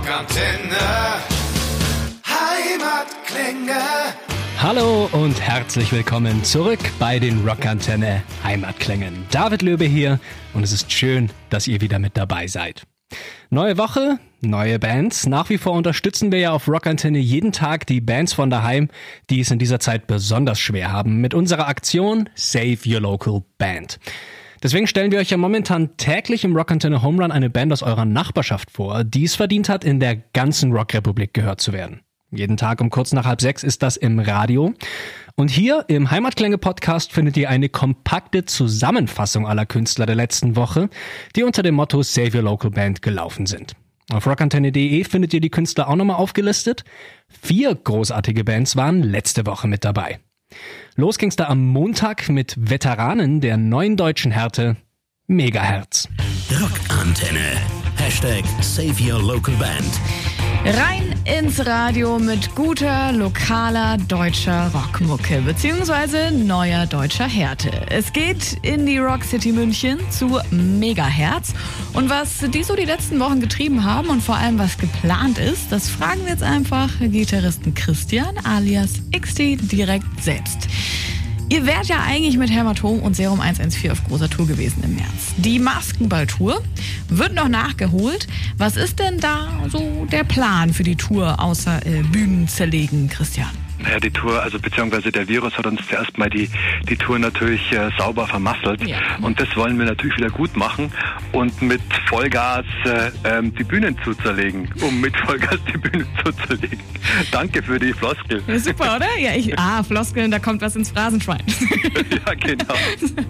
Rockantenne. Heimatklänge. Hallo und herzlich willkommen zurück bei den Rockantenne Heimatklängen. David Löbe hier und es ist schön, dass ihr wieder mit dabei seid. Neue Woche, neue Bands. Nach wie vor unterstützen wir ja auf Rockantenne jeden Tag die Bands von daheim, die es in dieser Zeit besonders schwer haben, mit unserer Aktion Save Your Local Band. Deswegen stellen wir euch ja momentan täglich im Rockantenne Home Run eine Band aus eurer Nachbarschaft vor, die es verdient hat, in der ganzen Rockrepublik gehört zu werden. Jeden Tag um kurz nach halb sechs ist das im Radio. Und hier im Heimatklänge-Podcast findet ihr eine kompakte Zusammenfassung aller Künstler der letzten Woche, die unter dem Motto Save Your Local Band gelaufen sind. Auf rockantenne.de findet ihr die Künstler auch nochmal aufgelistet. Vier großartige Bands waren letzte Woche mit dabei. Los ging's da am Montag mit Veteranen der neuen deutschen Härte Megahertz. Rockantenne. Hashtag Save Your Local Band. Rein ins Radio mit guter, lokaler, deutscher Rockmucke beziehungsweise neuer deutscher Härte. Es geht in die Rock City München zu Megaherz. Und was die so die letzten Wochen getrieben haben und vor allem was geplant ist, das fragen wir jetzt einfach Gitarristen Christian alias XT direkt selbst. Ihr wärt ja eigentlich mit Hämatom und Serum 114 auf großer Tour gewesen im März. Die Maskenballtour wird noch nachgeholt. Was ist denn da so der Plan für die Tour außer äh, Bühnen zerlegen, Christian? Naja, die Tour, also beziehungsweise der Virus hat uns zuerst mal die, die Tour natürlich äh, sauber vermasselt. Ja. Und das wollen wir natürlich wieder gut machen und mit Vollgas äh, ähm, die Bühnen zu zerlegen, um mit Vollgas die Bühnen zu zerlegen. Danke für die Floskel. Ja, super, oder? Ja, ich, ah, Floskeln, da kommt was ins Phrasenschwein. ja, genau.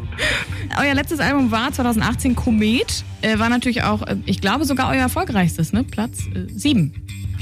euer letztes Album war 2018 Komet. Äh, war natürlich auch, äh, ich glaube, sogar euer erfolgreichstes, ne? Platz äh, 7.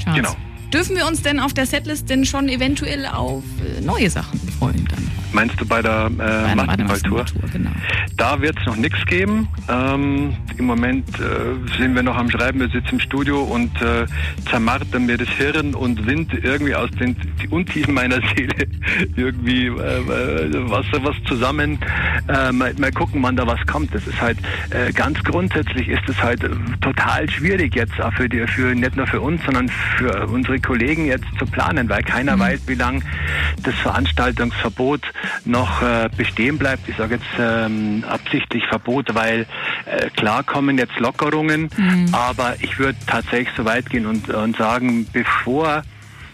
Charts. Genau. Dürfen wir uns denn auf der Setlist denn schon eventuell auf äh, neue Sachen freuen dann? Meinst du bei der äh? Maskenballtour, Genau. Da wird es noch nichts geben. Ähm, Im Moment äh, sind wir noch am Schreiben, wir sitzen im Studio und äh, zermartern mir das Hirn und sind irgendwie aus den Untiefen meiner Seele irgendwie äh, äh, was, was zusammen. Äh, mal, mal gucken, wann da was kommt. Das ist halt äh, ganz grundsätzlich ist es halt äh, total schwierig jetzt auch für die, für nicht nur für uns, sondern für unsere Kollegen jetzt zu planen, weil keiner weiß, wie lang das Veranstaltungsverbot noch äh, bestehen bleibt. Ich sage jetzt ähm, absichtlich Verbot, weil äh, klar kommen jetzt Lockerungen, aber ich würde tatsächlich so weit gehen und, und sagen, bevor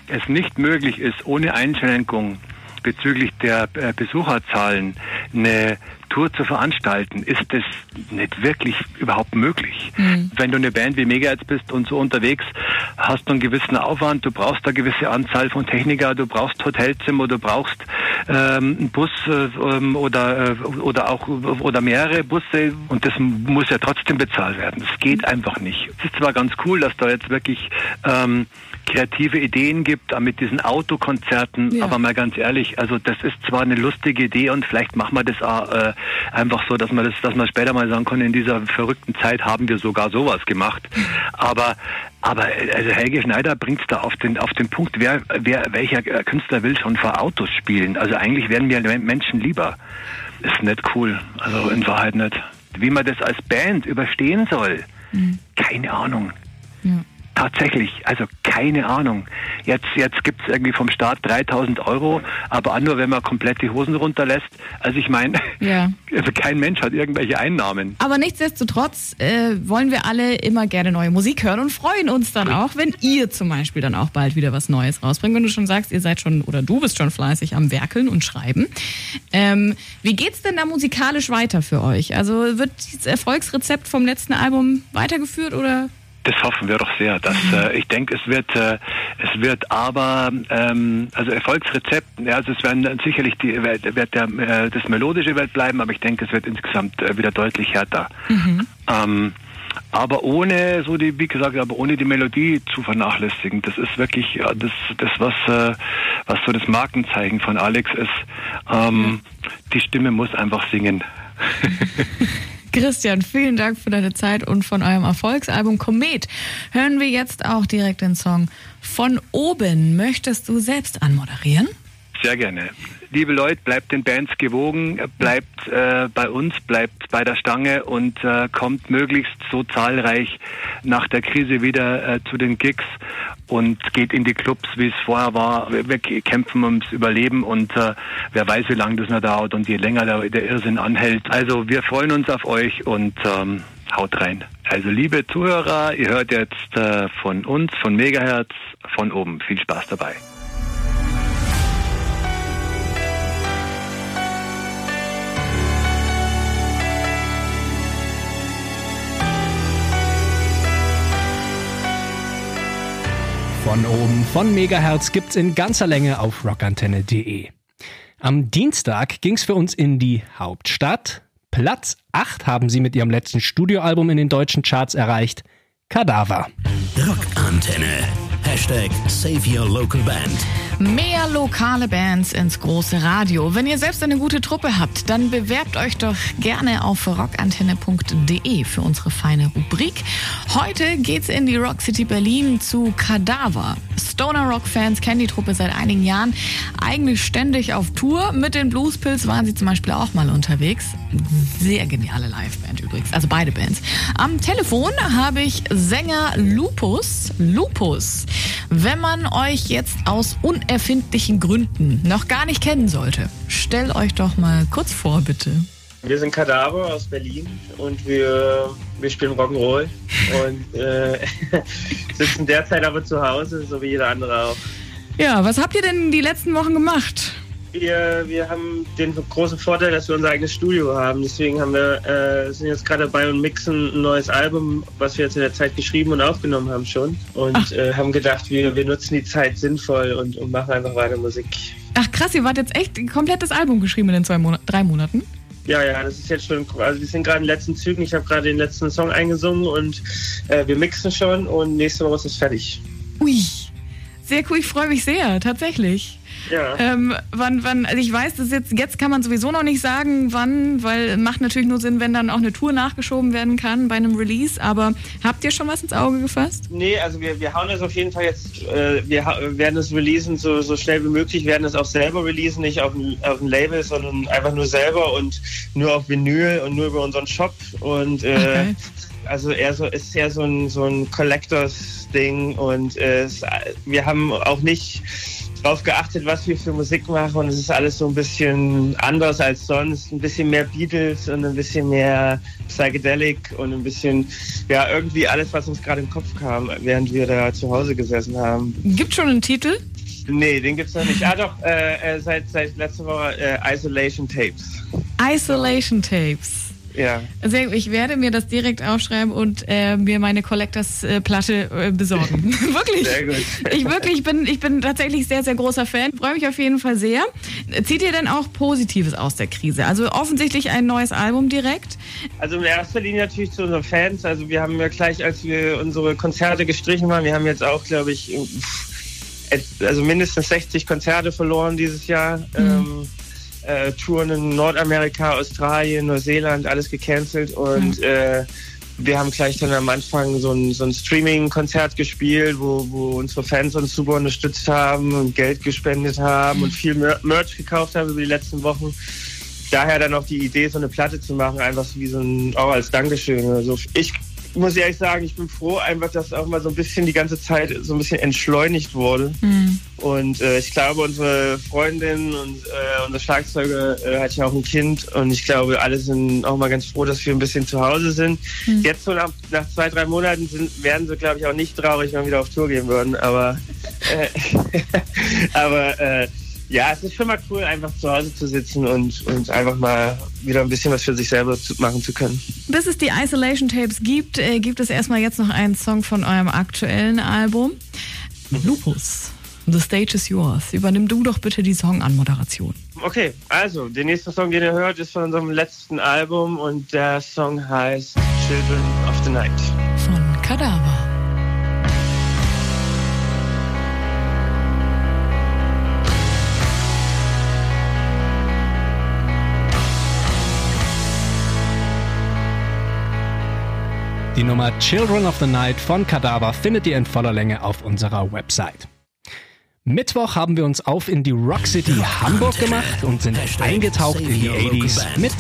es nicht möglich ist, ohne Einschränkung bezüglich der äh, Besucherzahlen eine Tour zu veranstalten, ist das nicht wirklich überhaupt möglich. Wenn du eine Band wie Megahertz bist und so unterwegs, hast du einen gewissen Aufwand, du brauchst eine gewisse Anzahl von Techniker, du brauchst Hotelzimmer, du brauchst ähm, einen Bus äh, ähm, oder, äh, oder auch oder mehrere Busse und das muss ja trotzdem bezahlt werden. Das geht einfach nicht. Es ist zwar ganz cool, dass da jetzt wirklich ähm, kreative Ideen gibt mit diesen Autokonzerten, Ja. aber mal ganz ehrlich, also das ist zwar eine lustige Idee und vielleicht machen wir das auch, äh, einfach so, dass man das, dass man später mal sagen kann, in dieser verrückten Zeit haben wir sogar sowas gemacht. Aber aber also Helge Schneider bringt es da auf den auf den Punkt, wer wer welcher äh, Künstler will schon vor Autos spielen? Also eigentlich werden mir Menschen lieber. Ist nicht cool. Also in Wahrheit nicht. Wie man das als Band überstehen soll, keine Ahnung. Tatsächlich, also keine Ahnung. Jetzt, jetzt gibt's irgendwie vom Staat 3000 Euro, aber auch nur, wenn man komplett die Hosen runterlässt. Also ich meine, Ja. also kein Mensch hat irgendwelche Einnahmen. Aber nichtsdestotrotz äh, wollen wir alle immer gerne neue Musik hören und freuen uns dann auch, wenn ihr zum Beispiel dann auch bald wieder was Neues rausbringt. Wenn du schon sagst, ihr seid schon oder du bist schon fleißig am Werkeln und Schreiben. Ähm, wie geht's denn da musikalisch weiter für euch? Also wird das Erfolgsrezept vom letzten Album weitergeführt oder? Das hoffen wir doch sehr. Dass, äh, ich denke, es wird, äh, es wird aber, ähm, also Erfolgsrezept, ja, also es werden sicherlich die, wird, wird der, äh, das Melodische wird bleiben, aber ich denke, es wird insgesamt äh, wieder deutlich härter. Ähm, aber ohne so die, wie gesagt, aber ohne die Melodie zu vernachlässigen. Das ist wirklich ja, das, das was, äh, was so das Markenzeichen von Alex ist. Ähm, Die Stimme muss einfach singen. Christian, vielen Dank für deine Zeit und von eurem Erfolgsalbum Komet hören wir jetzt auch direkt den Song von oben. Möchtest du selbst anmoderieren? Sehr gerne. Liebe Leute, bleibt den Bands gewogen, bleibt äh, bei uns, bleibt bei der Stange und äh, kommt möglichst so zahlreich nach der Krise wieder äh, zu den Gigs und geht in die Clubs, wie es vorher war. Wir, wir kämpfen ums Überleben und äh, wer weiß, wie lange das noch dauert und je länger der, der Irrsinn anhält. Also wir freuen uns auf euch und ähm, haut rein. Also liebe Zuhörer, ihr hört jetzt äh, von uns, von Megahertz, von oben. Viel Spaß dabei. Von oben von Megahertz gibt's in ganzer Länge auf rockantenne.de. Am Dienstag ging's für uns in die Hauptstadt. Platz 8 haben sie mit ihrem letzten Studioalbum in den deutschen Charts erreicht. Kadaver. Rockantenne. Hashtag Save Your Local Band. Mehr lokale Bands ins große Radio. Wenn ihr selbst eine gute Truppe habt, dann bewerbt euch doch gerne auf rockantenne.de für unsere feine Rubrik. Heute geht's in die Rock City Berlin zu Kadaver. Stoner Rock Fans kennen die Truppe seit einigen Jahren eigentlich ständig auf Tour. Mit den Bluespills waren sie zum Beispiel auch mal unterwegs. Sehr geniale Liveband übrigens, also beide Bands. Am Telefon habe ich Sänger Lupus. Lupus. Wenn man euch jetzt aus unerfindlichen Gründen noch gar nicht kennen sollte, stellt euch doch mal kurz vor, bitte. Wir sind Kadaver aus Berlin und wir, wir spielen Rock'n'Roll und äh, sitzen derzeit aber zu Hause, so wie jeder andere auch. Ja, was habt ihr denn die letzten Wochen gemacht? Wir, wir haben den großen Vorteil, dass wir unser eigenes Studio haben. Deswegen haben wir, äh, sind jetzt gerade dabei und mixen ein neues Album, was wir jetzt in der Zeit geschrieben und aufgenommen haben schon. Und äh, haben gedacht, wir, wir nutzen die Zeit sinnvoll und, und machen einfach weiter Musik. Ach krass, ihr wart jetzt echt ein komplettes Album geschrieben in den zwei Monat drei Monaten? Ja, ja, das ist jetzt schon, also wir sind gerade in den letzten Zügen. Ich habe gerade den letzten Song eingesungen und äh, wir mixen schon und nächste Woche ist es fertig. Ui, sehr cool, ich freue mich sehr, tatsächlich. Ja. Ähm, wann, wann, also ich weiß, dass jetzt, jetzt kann man sowieso noch nicht sagen, wann, weil macht natürlich nur Sinn, wenn dann auch eine Tour nachgeschoben werden kann bei einem Release. Aber habt ihr schon was ins Auge gefasst? Nee, also wir, wir hauen das auf jeden Fall jetzt, äh, wir werden es releasen so, so schnell wie möglich, werden es auch selber releasen, nicht auf ein, auf ein Label, sondern einfach nur selber und nur auf Vinyl und nur über unseren Shop. Und äh, Okay. also eher so, ist eher so ein, so ein Collectors-Ding und äh, es, wir haben auch nicht drauf geachtet, was wir für Musik machen und es ist alles so ein bisschen anders als sonst, ein bisschen mehr Beatles und ein bisschen mehr Psychedelic und ein bisschen, ja, irgendwie alles, was uns gerade im Kopf kam, während wir da zu Hause gesessen haben. Gibt schon einen Titel? Nee, den gibt's noch nicht. Ah doch, äh, äh, seit, seit letzter Woche äh, Isolation Tapes. Isolation Tapes. Ja. Sehr gut. Ich werde mir das direkt aufschreiben und äh, mir meine Collectors-Platte äh, besorgen. wirklich. Sehr gut. Ich wirklich bin, ich bin tatsächlich sehr, sehr großer Fan. Freue mich auf jeden Fall sehr. Zieht ihr denn auch Positives aus der Krise? Also offensichtlich ein neues Album direkt. Also in erster Linie natürlich zu unseren Fans. Also wir haben ja gleich, als wir unsere Konzerte gestrichen waren, wir haben jetzt auch, glaube ich, also mindestens 60 Konzerte verloren dieses Jahr. Ähm, äh, Touren in Nordamerika, Australien, Neuseeland, alles gecancelt und äh, wir haben gleich dann am Anfang so ein, so ein Streaming-Konzert gespielt, wo, wo unsere Fans uns super unterstützt haben und Geld gespendet haben und viel Mer Merch gekauft haben über die letzten Wochen. Daher dann auch die Idee, so eine Platte zu machen, einfach so wie so ein, auch als Dankeschön. Also ich muss ehrlich sagen, ich bin froh einfach, dass auch mal so ein bisschen die ganze Zeit so ein bisschen entschleunigt wurde. Und äh, ich glaube, unsere Freundin und äh, unser Schlagzeuger äh, hat ja auch ein Kind und ich glaube, alle sind auch mal ganz froh, dass wir ein bisschen zu Hause sind. Jetzt so nach, nach zwei, drei Monaten sind, werden sie, glaube ich, auch nicht traurig, wenn wir wieder auf Tour gehen würden. Aber, äh, aber äh, ja, es ist schon mal cool, einfach zu Hause zu sitzen und, und einfach mal wieder ein bisschen was für sich selber zu, machen zu können. Bis es die Isolation Tapes gibt, äh, gibt es erstmal jetzt noch einen Song von eurem aktuellen Album. Lupus. The stage is yours. Übernimm du doch bitte die Song-Anmoderation. Okay, also, der nächste Song, den ihr hört, ist von unserem letzten Album und der Song heißt Children of the Night. Von Kadaver. Die Nummer Children of the Night von Kadaver findet ihr in voller Länge auf unserer Website. Mittwoch haben wir uns auf in die Rock City Hamburg gemacht und sind eingetaucht in die 80s mit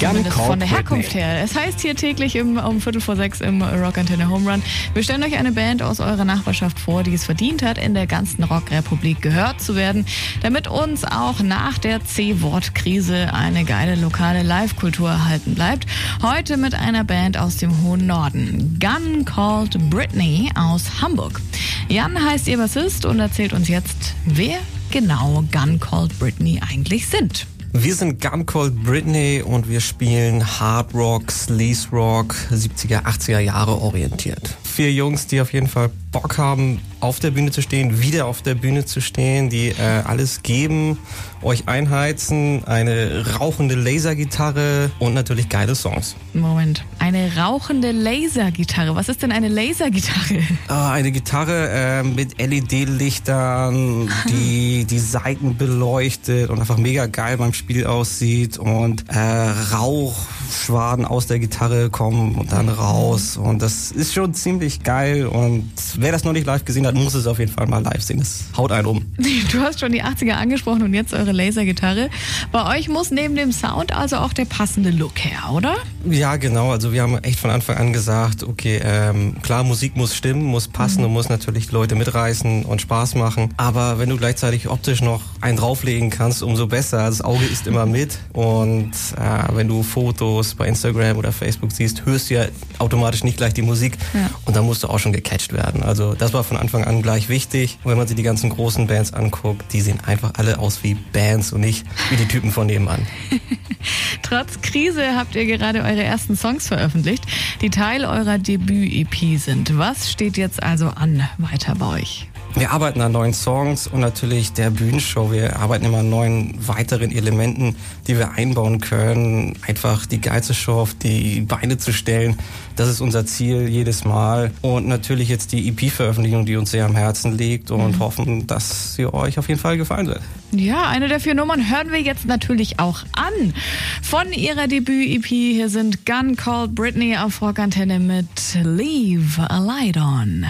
Zumindest von der Herkunft Britney. her. Es heißt hier täglich im, um Viertel vor sechs im Rock Antenne Home Run. Wir stellen euch eine Band aus eurer Nachbarschaft vor, die es verdient hat, in der ganzen Rockrepublik gehört zu werden, damit uns auch nach der C-Wort-Krise eine geile lokale Live-Kultur erhalten bleibt. Heute mit einer Band aus dem hohen Norden. Gun Called Britney aus Hamburg. Jan heißt ihr Bassist und erzählt uns jetzt, wer genau Gun Called Britney eigentlich sind. Wir sind Gun Called Britney und wir spielen Hard Rock, Sleaze Rock, 70er, 80er Jahre orientiert. Vier Jungs, die auf jeden Fall Bock haben, auf der Bühne zu stehen, wieder auf der Bühne zu stehen, die äh, alles geben, euch einheizen, eine rauchende Lasergitarre und natürlich geile Songs. Moment. Eine rauchende Lasergitarre. Was ist denn eine Lasergitarre? Ah, eine Gitarre äh, mit LED-Lichtern, die die Seiten beleuchtet und einfach mega geil beim Spiel aussieht und äh, Rauchschwaden aus der Gitarre kommen und dann raus und das ist schon ziemlich geil und wer das noch nicht live gesehen hat, muss es auf jeden Fall mal live sehen. Das haut einen um. Du hast schon die 80er angesprochen und jetzt eure Lasergitarre. Bei euch muss neben dem Sound also auch der passende Look her, oder? Ja, genau. Also wir haben echt von Anfang an gesagt, okay, ähm, klar, Musik muss stimmen, muss passen und muss natürlich Leute mitreißen und Spaß machen. Aber wenn du gleichzeitig optisch noch einen drauflegen kannst, umso besser. Das Auge ist immer mit. Und äh, wenn du Fotos bei Instagram oder Facebook siehst, hörst du ja automatisch nicht gleich die Musik. Ja. Und dann musst du auch schon gecatcht werden. Also das war von Anfang an gleich wichtig. Und wenn man sich die ganzen großen Bands anguckt, die sehen einfach alle aus wie Bands und nicht wie die Typen von nebenan. Trotz Krise habt ihr gerade eure ersten Songs veröffentlicht, die Teil eurer Debüt-EP sind. Was steht jetzt also an weiter bei euch? Wir arbeiten an neuen Songs und natürlich der Bühnenshow. Wir arbeiten immer an neuen weiteren Elementen, die wir einbauen können. Einfach die geilste Show auf die Beine zu stellen. Das ist unser Ziel jedes Mal. Und natürlich jetzt die EP-Veröffentlichung, die uns sehr am Herzen liegt und hoffen, dass sie euch auf jeden Fall gefallen wird. Ja, eine der vier Nummern hören wir jetzt natürlich auch an. Von ihrer Debüt-EP hier sind Gun Called Britney auf Rockantenne mit Leave a Light On.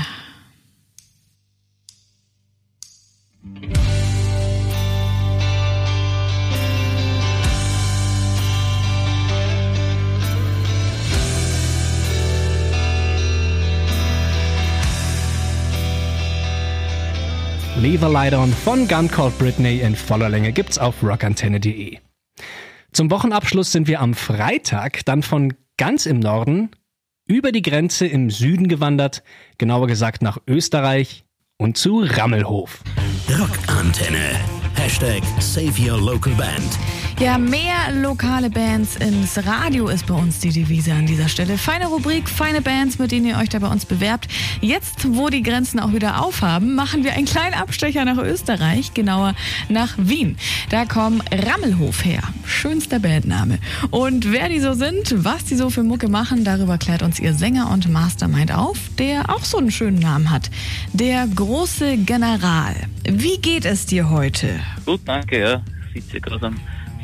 Leave Light On von Gun Called Britney in voller Länge gibt's auf rockantenne.de. Zum Wochenabschluss sind wir am Freitag dann von ganz im Norden über die Grenze im Süden gewandert, genauer gesagt nach Österreich und zu Rammelhof. Rockantenne. Hashtag Save Your Local Band. Ja, mehr lokale Bands ins Radio ist bei uns die Devise an dieser Stelle. Feine Rubrik, feine Bands, mit denen ihr euch da bei uns bewerbt. Jetzt, wo die Grenzen auch wieder aufhaben, machen wir einen kleinen Abstecher nach Österreich, genauer nach Wien. Da kommen Rammelhof her. Schönster Bandname. Und wer die so sind, was die so für Mucke machen, darüber klärt uns ihr Sänger und Mastermind auf, der auch so einen schönen Namen hat. Der große General. Wie geht es dir heute? Gut, danke, ja. Ich sitze gerade am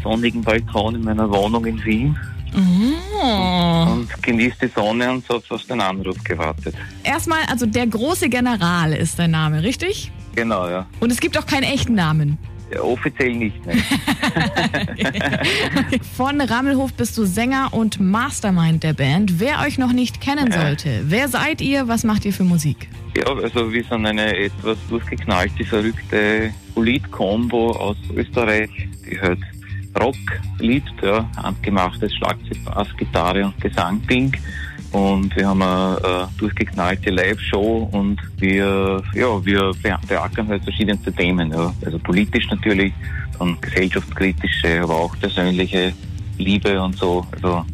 sonnigen Balkon in meiner Wohnung in Wien Oh. und genieße die Sonne und habe auf den Anruf gewartet. Erstmal, also der große General ist dein Name, richtig? Genau, ja. Und es gibt auch keinen echten Namen. ja offiziell nicht, ne? Von Rammelhof bist du Sänger und Mastermind der Band. Wer euch noch nicht kennen sollte, wer seid ihr, was macht ihr für Musik? Ja, also wir sind eine etwas durchgeknallte, verrückte Polit-Kombo aus Österreich, die halt Rock liebt, ja, handgemachtes Schlagzeug, Bass, Gitarre und Gesang-Ding. Und wir haben eine, äh, durchgeknallte Live-Show und wir, ja, wir be- beackern halt verschiedenste Themen, ja. Also politisch natürlich, dann gesellschaftskritische, aber auch persönliche Liebe und so. Also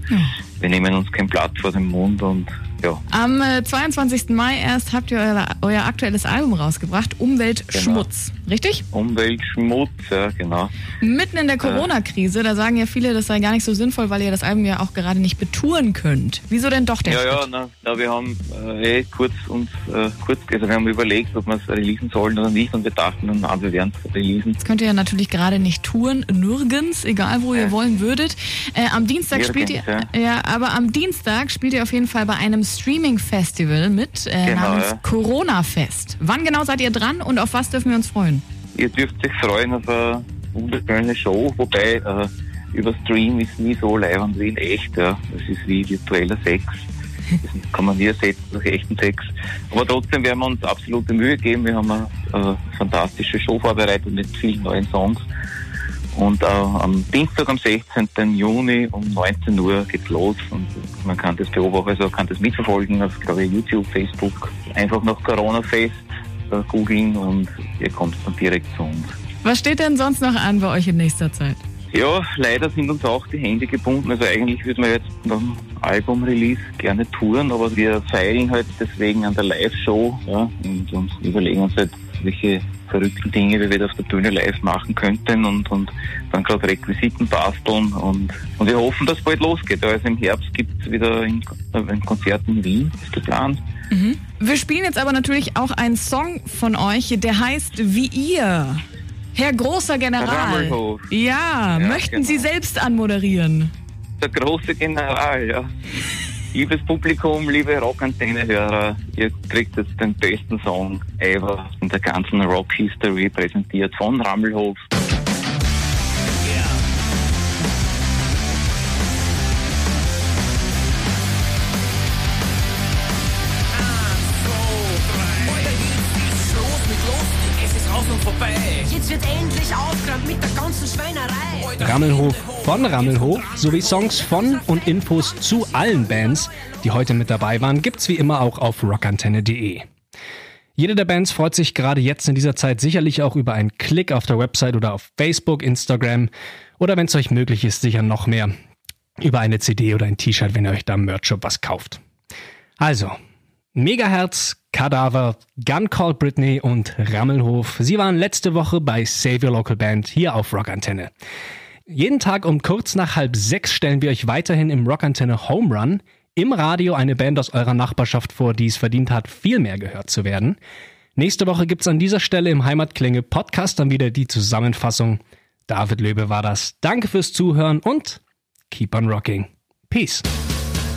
wir nehmen uns kein Blatt vor den Mund und ja, Am äh, 22. Mai erst habt ihr euer, euer aktuelles Album rausgebracht, Umwelt Schmutz, richtig? Umwelt, Schmutz, ja genau. Mitten in der Corona-Krise, da sagen ja viele, das sei gar nicht so sinnvoll, weil ihr das Album ja auch gerade nicht betouren könnt. Wieso denn doch der Ja, ja, Schritt? na, na, wir haben äh, eh kurz uns äh, kurz, also wir haben überlegt, ob wir es releasen sollen oder nicht und wir dachten dann, na, wir werden es releasen. Das könnt ihr ja natürlich gerade nicht touren, nirgends, egal wo ihr wollen würdet. Äh, am Dienstag Nirgends, spielt ihr, ja. ja, aber am Dienstag spielt ihr auf jeden Fall bei einem Streaming-Festival mit äh, Genau, namens ja. Corona Fest. Wann genau seid ihr dran und auf was dürfen wir uns freuen? ihr dürft euch freuen auf eine wunderschöne Show, wobei äh, über Stream ist nie so leibend wie in echt. Ja. Das ist wie virtueller Sex. Das kann man nie ersetzen durch echten Sex. Aber trotzdem werden wir uns absolute Mühe geben. Wir haben eine äh, fantastische Show vorbereitet mit vielen neuen Songs. Und äh, am Dienstag, am 16. Juni um 19 Uhr geht's los und man kann das beobachten, also kann das mitverfolgen auf, glaube ich, YouTube, Facebook. Einfach nach Corona-Fest äh, googeln und ihr kommt dann direkt zu uns. Was steht denn sonst noch an bei euch in nächster Zeit? Ja, leider sind uns auch die Hände gebunden. Also eigentlich würde man jetzt nach dem Album-Release gerne touren, aber wir feilen halt deswegen an der Live-Show ja, und, und überlegen uns halt, welche verrückten Dinge wir wieder auf der Bühne live machen könnten und, und dann gerade Requisiten basteln und, und wir hoffen, dass es bald losgeht. Also im Herbst gibt es wieder ein, ein Konzert in Wien, ist geplant. Mhm. Wir spielen jetzt aber natürlich auch einen Song von euch, der heißt Wie ihr. Herr großer General. Ja, Ja, möchten genau. Sie selbst anmoderieren? Der große General, ja. Liebes Publikum, liebe Rockantenne-Hörer, ihr kriegt jetzt den besten Song ever in der ganzen Rock-History präsentiert von Rammelhof. Jetzt wird endlich aufgeräumt mit der ganzen Schweinerei. Rammelhof von Rammelhof sowie Songs von und Infos zu allen Bands, die heute mit dabei waren, gibt's wie immer auch auf rockantenne.de. Jede der Bands freut sich gerade jetzt in dieser Zeit sicherlich auch über einen Klick auf der Website oder auf Facebook, Instagram oder wenn es euch möglich ist, sicher noch mehr über eine CD oder ein T-Shirt, wenn ihr euch da im Merch-Shop was kauft. Also, Megaherz, Kadaver, Gun Called Britney und Rammelhof. Sie waren letzte Woche bei Save Your Local Band hier auf Rockantenne. Jeden Tag um kurz nach halb sechs stellen wir euch weiterhin im Rockantenne Home Run im Radio eine Band aus eurer Nachbarschaft vor, die es verdient hat, viel mehr gehört zu werden. Nächste Woche gibt's an dieser Stelle im Heimatklänge Podcast dann wieder die Zusammenfassung. David Löbe war das. Danke fürs Zuhören und keep on rocking. Peace.